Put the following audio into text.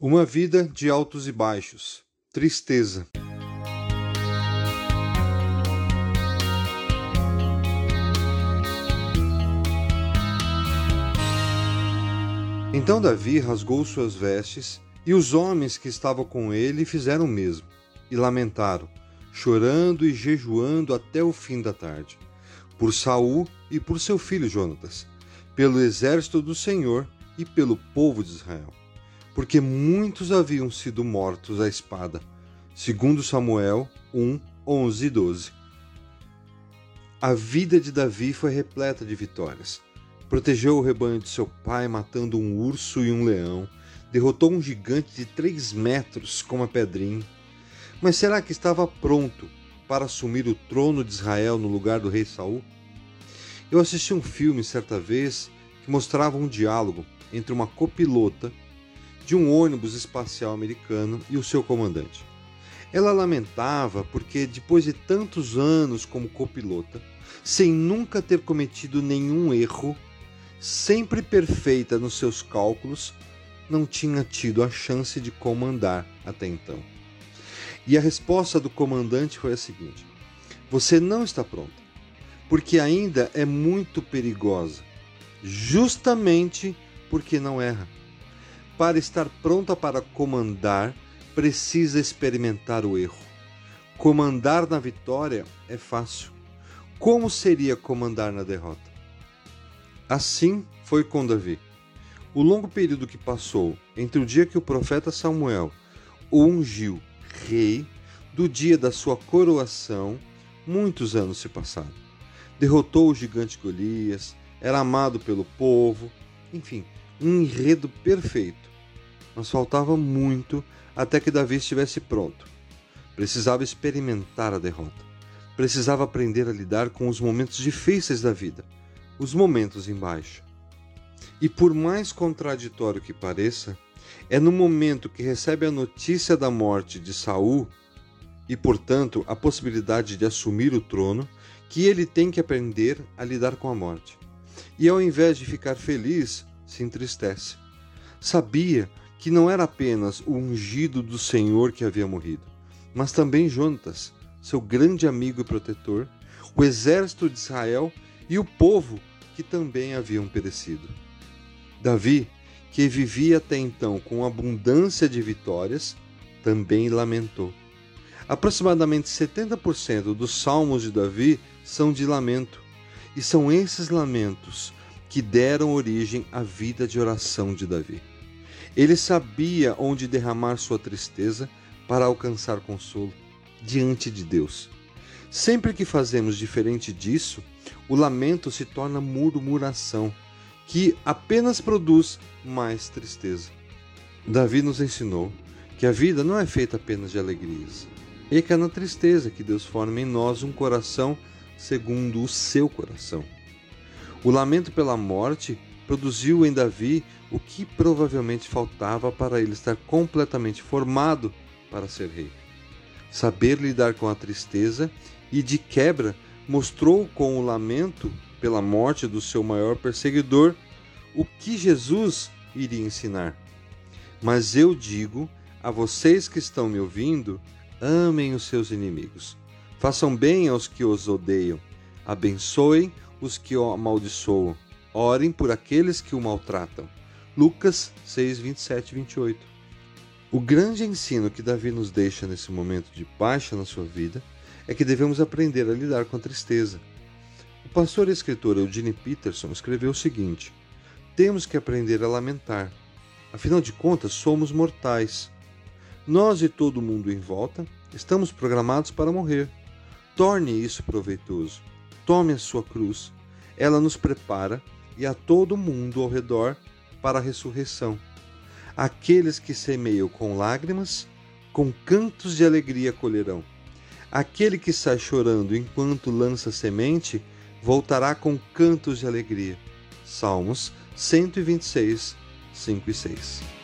Uma vida de altos e baixos, tristeza. Então Davi rasgou suas vestes, e os homens que estavam com ele fizeram o mesmo, e lamentaram, chorando e jejuando até o fim da tarde, por Saul e por seu filho Jonatas, pelo exército do Senhor e pelo povo de Israel porque muitos haviam sido mortos à espada, segundo Samuel 1, 11 e 12. A vida de Davi foi repleta de vitórias. Protegeu o rebanho de seu pai, matando um urso e um leão. Derrotou um gigante de três metros com uma pedrinha. Mas será que estava pronto para assumir o trono de Israel no lugar do rei Saul? Eu assisti um filme certa vez que mostrava um diálogo entre uma copilota de um ônibus espacial americano e o seu comandante. Ela lamentava porque, depois de tantos anos como copilota, sem nunca ter cometido nenhum erro, sempre perfeita nos seus cálculos, não tinha tido a chance de comandar até então. E a resposta do comandante foi a seguinte: Você não está pronta, porque ainda é muito perigosa, justamente porque não erra para estar pronta para comandar, precisa experimentar o erro. Comandar na vitória é fácil. Como seria comandar na derrota? Assim foi com Davi. O longo período que passou entre o dia que o profeta Samuel o ungiu rei do dia da sua coroação, muitos anos se passaram. Derrotou o gigante Golias, era amado pelo povo, enfim, um enredo perfeito mas faltava muito até que Davi estivesse pronto. Precisava experimentar a derrota. Precisava aprender a lidar com os momentos difíceis da vida, os momentos em baixa. E por mais contraditório que pareça, é no momento que recebe a notícia da morte de Saul e, portanto, a possibilidade de assumir o trono, que ele tem que aprender a lidar com a morte. E ao invés de ficar feliz, se entristece. Sabia que não era apenas o ungido do Senhor que havia morrido, mas também Jonatas, seu grande amigo e protetor, o exército de Israel e o povo que também haviam perecido. Davi, que vivia até então com abundância de vitórias, também lamentou. Aproximadamente 70% dos salmos de Davi são de lamento, e são esses lamentos que deram origem à vida de oração de Davi. Ele sabia onde derramar sua tristeza para alcançar consolo diante de Deus. Sempre que fazemos diferente disso, o lamento se torna murmuração, que apenas produz mais tristeza. Davi nos ensinou que a vida não é feita apenas de alegrias, e que é na tristeza que Deus forma em nós um coração segundo o seu coração. O lamento pela morte produziu em Davi o que provavelmente faltava para ele estar completamente formado para ser rei. Saber lidar com a tristeza e, de quebra, mostrou com o lamento pela morte do seu maior perseguidor o que Jesus iria ensinar. Mas eu digo a vocês que estão me ouvindo: amem os seus inimigos, façam bem aos que os odeiam, abençoem os que o amaldiçoam Orem por aqueles que o maltratam. Lucas 6, 27 e 28. O grande ensino que Davi nos deixa nesse momento de baixa na sua vida é que devemos aprender a lidar com a tristeza. O pastor e escritor Eugene Peterson escreveu o seguinte: Temos que aprender a lamentar. Afinal de contas, somos mortais. Nós e todo mundo em volta estamos programados para morrer. Torne isso proveitoso. Tome a sua cruz. Ela nos prepara e a todo mundo ao redor para a ressurreição. Aqueles que semeiam com lágrimas, com cantos de alegria colherão. Aquele que sai chorando enquanto lança semente, voltará com cantos de alegria. Salmos 126, 5 e 6.